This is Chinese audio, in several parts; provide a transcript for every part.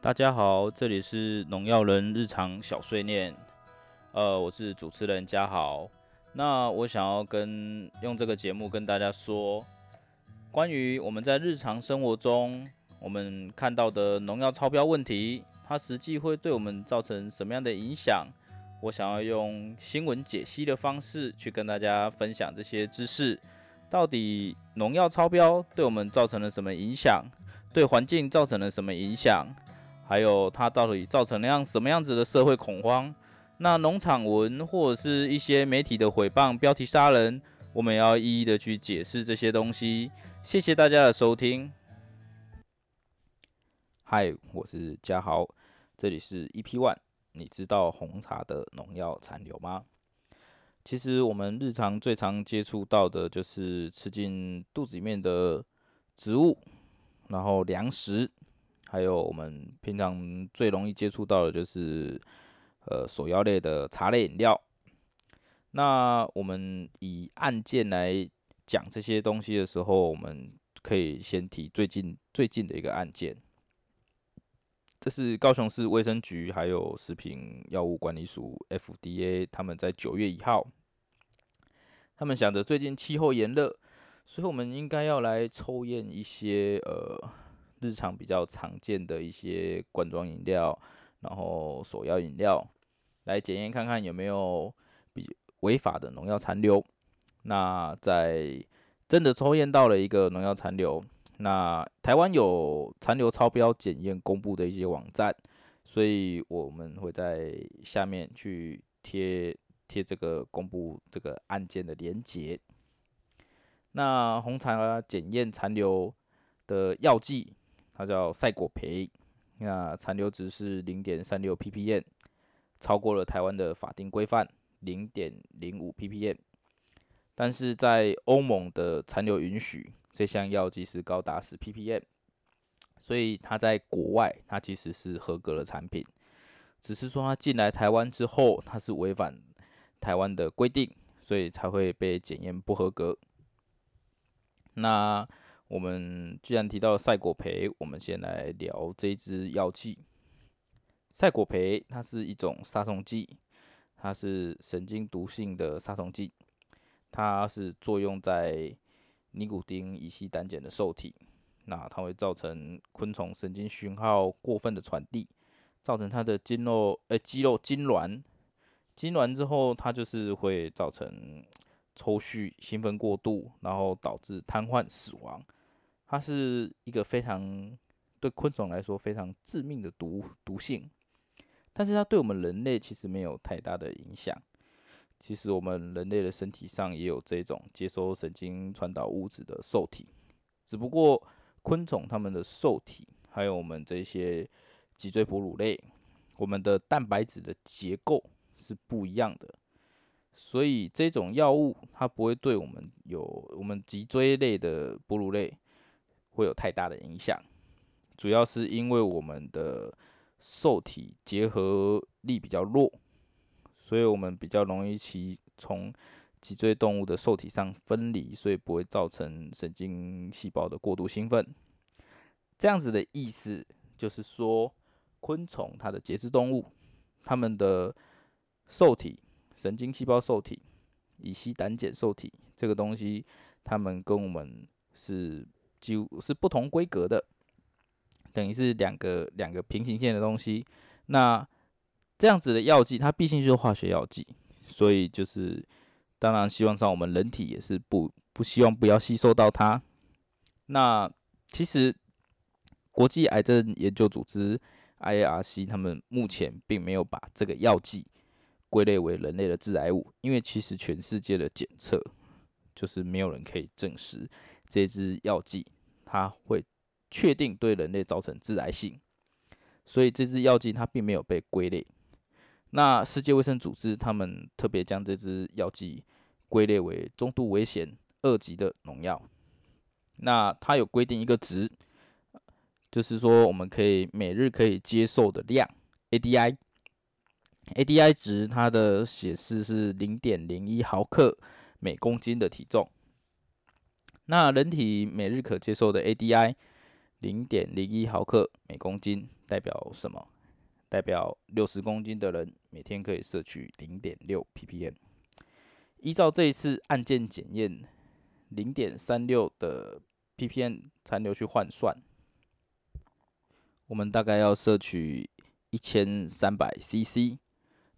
大家好，这里是农药人日常小碎念，呃，我是主持人嘉豪。那我想要跟用这个节目跟大家说，关于我们在日常生活中我们看到的农药超标问题，它实际会对我们造成什么样的影响？我想要用新闻解析的方式去跟大家分享这些知识。到底农药超标对我们造成了什么影响？对环境造成了什么影响？还有它到底造成了样什么样子的社会恐慌？那农场文或者是一些媒体的诽谤、标题杀人，我们要一一的去解释这些东西。谢谢大家的收听。嗨，我是嘉豪，这里是 EP One。你知道红茶的农药残留吗？其实我们日常最常接触到的就是吃进肚子里面的植物，然后粮食，还有我们平常最容易接触到的就是呃手摇类的茶类饮料。那我们以案件来讲这些东西的时候，我们可以先提最近最近的一个案件，这是高雄市卫生局还有食品药物管理署 FDA 他们在九月一号。他们想着最近气候炎热，所以我们应该要来抽验一些呃日常比较常见的一些罐装饮料，然后手摇饮料，来检验看看有没有比违法的农药残留。那在真的抽验到了一个农药残留，那台湾有残留超标检验公布的一些网站，所以我们会在下面去贴。贴这个公布这个案件的连结。那红茶检验残留的药剂，它叫赛果培，那残留值是零点三六 ppm，超过了台湾的法定规范零点零五 ppm。但是在欧盟的残留允许，这项药剂是高达十 ppm，所以它在国外它其实是合格的产品，只是说它进来台湾之后，它是违反。台湾的规定，所以才会被检验不合格。那我们既然提到赛果培，我们先来聊这支药剂。赛果培它是一种杀虫剂，它是神经毒性的杀虫剂，它是作用在尼古丁乙烯胆碱的受体，那它会造成昆虫神经讯号过分的传递，造成它的筋肉呃肌肉痉挛。痉挛之后，它就是会造成抽搐、兴奋过度，然后导致瘫痪、死亡。它是一个非常对昆虫来说非常致命的毒毒性，但是它对我们人类其实没有太大的影响。其实我们人类的身体上也有这种接收神经传导物质的受体，只不过昆虫它们的受体还有我们这些脊椎哺乳类，我们的蛋白质的结构。是不一样的，所以这种药物它不会对我们有我们脊椎类的哺乳类会有太大的影响，主要是因为我们的受体结合力比较弱，所以我们比较容易其从脊椎动物的受体上分离，所以不会造成神经细胞的过度兴奋。这样子的意思就是说，昆虫它的节肢动物，它们的受体、神经细胞受体、乙烯胆碱受体这个东西，它们跟我们是几乎是不同规格的，等于是两个两个平行线的东西。那这样子的药剂，它毕竟就是化学药剂，所以就是当然希望上我们人体也是不不希望不要吸收到它。那其实国际癌症研究组织 IARC 他们目前并没有把这个药剂。归类为人类的致癌物，因为其实全世界的检测就是没有人可以证实这支药剂它会确定对人类造成致癌性，所以这支药剂它并没有被归类。那世界卫生组织他们特别将这支药剂归类为中度危险二级的农药。那它有规定一个值，就是说我们可以每日可以接受的量 ADI。ADI 值它的显示是零点零一毫克每公斤的体重。那人体每日可接受的 ADI，零点零一毫克每公斤代表什么？代表六十公斤的人每天可以摄取零点六 ppm。依照这一次案件检验零点三六的 ppm 残留去换算，我们大概要摄取一千三百 cc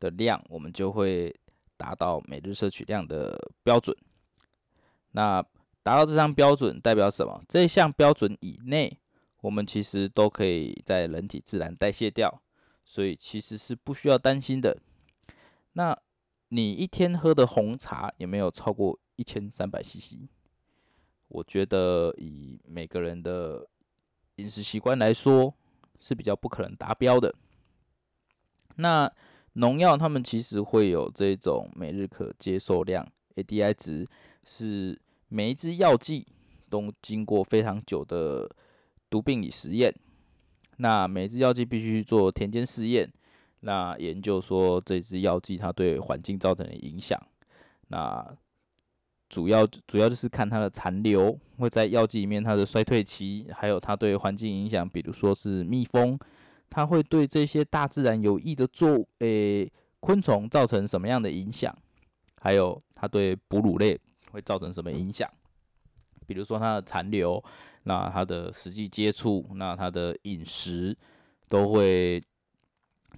的量，我们就会达到每日摄取量的标准。那达到这项标准代表什么？这项标准以内，我们其实都可以在人体自然代谢掉。所以其实是不需要担心的。那你一天喝的红茶有没有超过一千三百 CC？我觉得以每个人的饮食习惯来说，是比较不可能达标的。那农药它们其实会有这种每日可接受量 ADI 值，是每一支药剂都经过非常久的毒病理实验。那每一支药剂必须做田间试验，那研究说这支药剂它对环境造成的影响。那主要主要就是看它的残留会在药剂里面它的衰退期，还有它对环境影响，比如说是蜜蜂，它会对这些大自然有益的作诶昆虫造成什么样的影响？还有它对哺乳类会造成什么影响？比如说它的残留。那它的实际接触，那它的饮食都会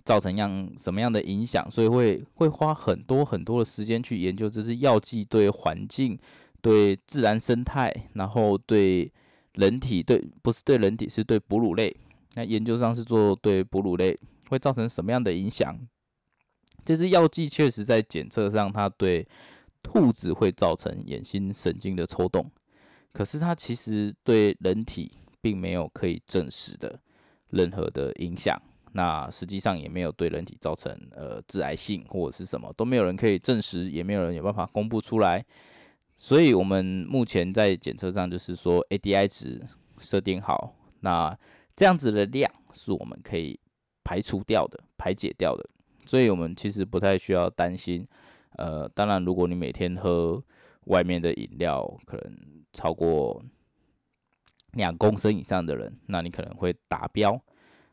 造成样什么样的影响？所以会会花很多很多的时间去研究这支药剂对环境、对自然生态，然后对人体对不是对人体是对哺乳类。那研究上是做对哺乳类会造成什么样的影响？这支药剂确实在检测上，它对兔子会造成眼睛神经的抽动。可是它其实对人体并没有可以证实的任何的影响，那实际上也没有对人体造成呃致癌性或者是什么都没有人可以证实，也没有人有办法公布出来。所以我们目前在检测上就是说 ADI 值设定好，那这样子的量是我们可以排除掉的、排解掉的，所以我们其实不太需要担心。呃，当然如果你每天喝外面的饮料，可能超过两公升以上的人，那你可能会达标。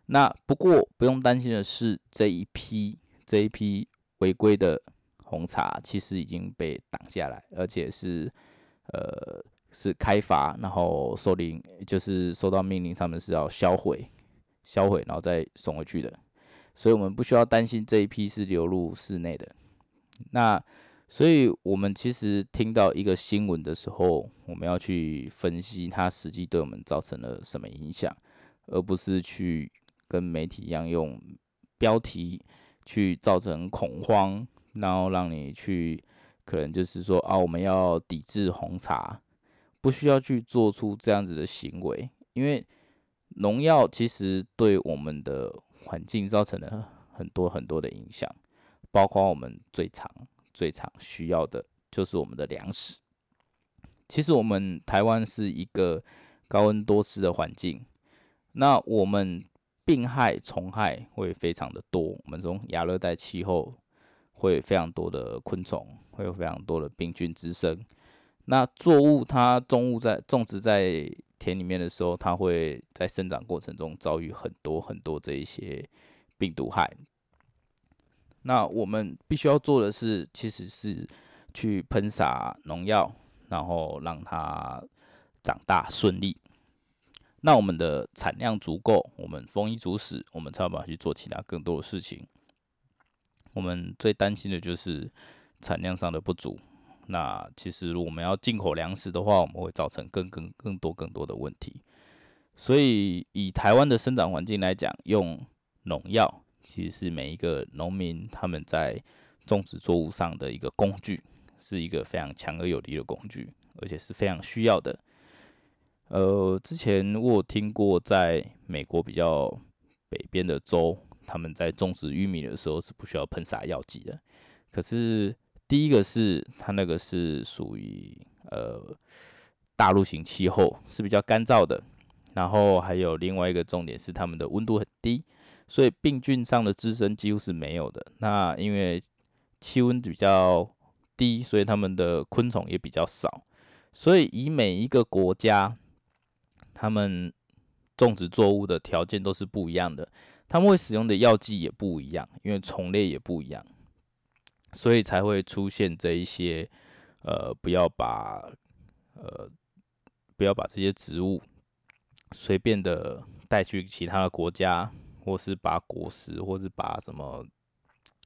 那不过不用担心的是，这一批这一批违规的红茶其实已经被挡下来，而且是呃是开罚，然后受令就是收到命令，他们是要销毁、销毁，然后再送回去的。所以我们不需要担心这一批是流入室内的。那所以，我们其实听到一个新闻的时候，我们要去分析它实际对我们造成了什么影响，而不是去跟媒体一样用标题去造成恐慌，然后让你去可能就是说啊，我们要抵制红茶，不需要去做出这样子的行为，因为农药其实对我们的环境造成了很多很多的影响，包括我们最常。最常需要的就是我们的粮食。其实我们台湾是一个高温多湿的环境，那我们病害虫害会非常的多。我们从亚热带气候会非常多的昆虫，会有非常多的病菌滋生。那作物它种物在种植在田里面的时候，它会在生长过程中遭遇很多很多这一些病毒害。那我们必须要做的是，其实是去喷洒农药，然后让它长大顺利。那我们的产量足够，我们丰衣足食，我们才有办法去做其他更多的事情。我们最担心的就是产量上的不足。那其实我们要进口粮食的话，我们会造成更更更多更多的问题。所以以台湾的生长环境来讲，用农药。其实是每一个农民他们在种植作物上的一个工具，是一个非常强而有力的工具，而且是非常需要的。呃，之前我有听过，在美国比较北边的州，他们在种植玉米的时候是不需要喷洒药剂的。可是第一个是它那个是属于呃大陆型气候，是比较干燥的。然后还有另外一个重点是，他们的温度很低。所以病菌上的滋生几乎是没有的。那因为气温比较低，所以他们的昆虫也比较少。所以以每一个国家他们种植作物的条件都是不一样的，他们会使用的药剂也不一样，因为虫类也不一样，所以才会出现这一些，呃，不要把，呃，不要把这些植物随便的带去其他的国家，或是把果实，或是把什么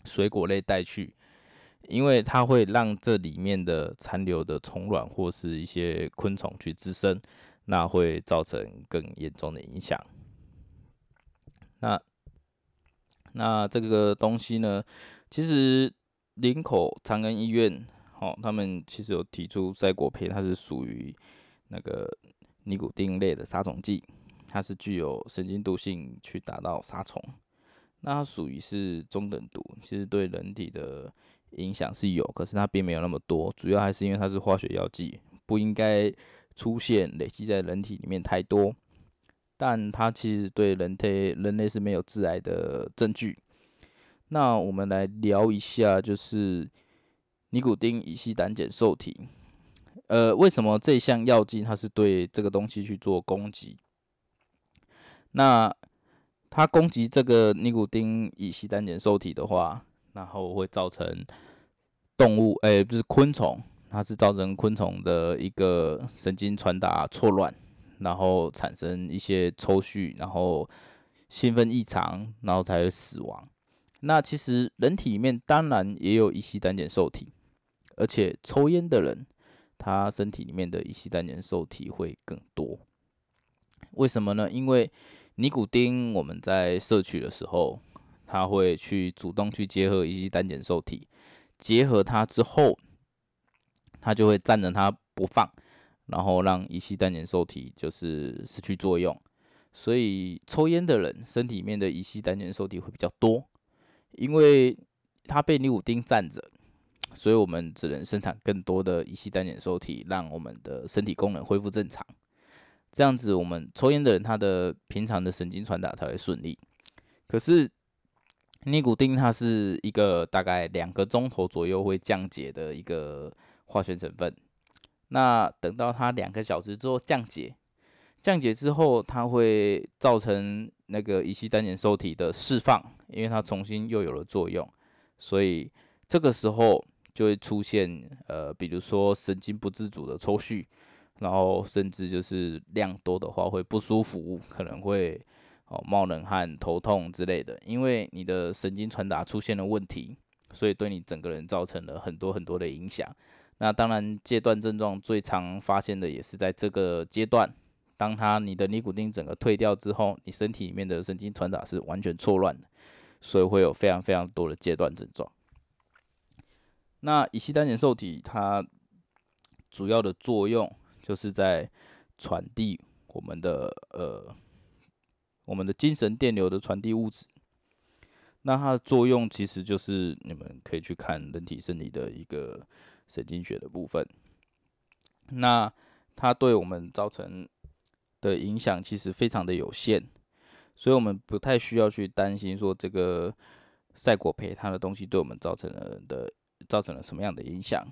水果类带去，因为它会让这里面的残留的虫卵或是一些昆虫去滋生。那会造成更严重的影响。那那这个东西呢？其实林口长庚医院，哦，他们其实有提出赛果胚，它是属于那个尼古丁类的杀虫剂，它是具有神经毒性去达到杀虫。那它属于是中等毒，其实对人体的影响是有，可是它并没有那么多，主要还是因为它是化学药剂，不应该。出现累积在人体里面太多，但它其实对人体人类是没有致癌的证据。那我们来聊一下，就是尼古丁乙烯胆碱受体。呃，为什么这项药剂它是对这个东西去做攻击？那它攻击这个尼古丁乙烯胆碱受体的话，然后会造成动物，哎，不是昆虫。它是造成昆虫的一个神经传达错乱，然后产生一些抽搐，然后兴奋异常，然后才会死亡。那其实人体里面当然也有乙烯胆碱受体，而且抽烟的人，他身体里面的乙烯胆碱受体会更多。为什么呢？因为尼古丁我们在摄取的时候，它会去主动去结合乙烯胆碱受体，结合它之后。它就会占着它不放，然后让乙烯胆碱受体就是失去作用，所以抽烟的人身体里面的乙烯胆碱受体会比较多，因为它被尼古丁占着，所以我们只能生产更多的乙烯胆碱受体，让我们的身体功能恢复正常。这样子，我们抽烟的人他的平常的神经传达才会顺利。可是尼古丁它是一个大概两个钟头左右会降解的一个。化学成分，那等到它两个小时之后降解，降解之后，它会造成那个乙烯胆碱受体的释放，因为它重新又有了作用，所以这个时候就会出现呃，比如说神经不自主的抽搐，然后甚至就是量多的话会不舒服，可能会哦冒冷汗、头痛之类的，因为你的神经传达出现了问题，所以对你整个人造成了很多很多的影响。那当然，戒断症状最常发现的也是在这个阶段。当它你的尼古丁整个退掉之后，你身体里面的神经传达是完全错乱的，所以会有非常非常多的戒断症状。那乙烯胆碱受体它主要的作用就是在传递我们的呃我们的精神电流的传递物质。那它的作用其实就是你们可以去看人体生理的一个。神经学的部分，那它对我们造成的影响其实非常的有限，所以我们不太需要去担心说这个赛果培它的东西对我们造成了的造成了什么样的影响，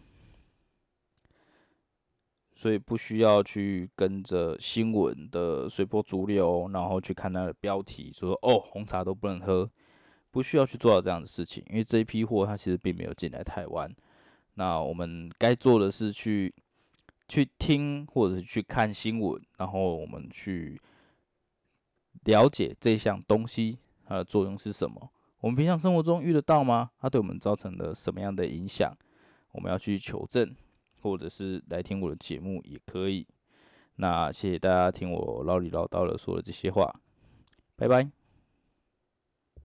所以不需要去跟着新闻的随波逐流，然后去看它的标题说哦红茶都不能喝，不需要去做到这样的事情，因为这一批货它其实并没有进来台湾。那我们该做的是去去听或者是去看新闻，然后我们去了解这项东西它的作用是什么。我们平常生活中遇得到吗？它对我们造成了什么样的影响？我们要去求证，或者是来听我的节目也可以。那谢谢大家听我唠里唠叨的说的这些话，拜拜。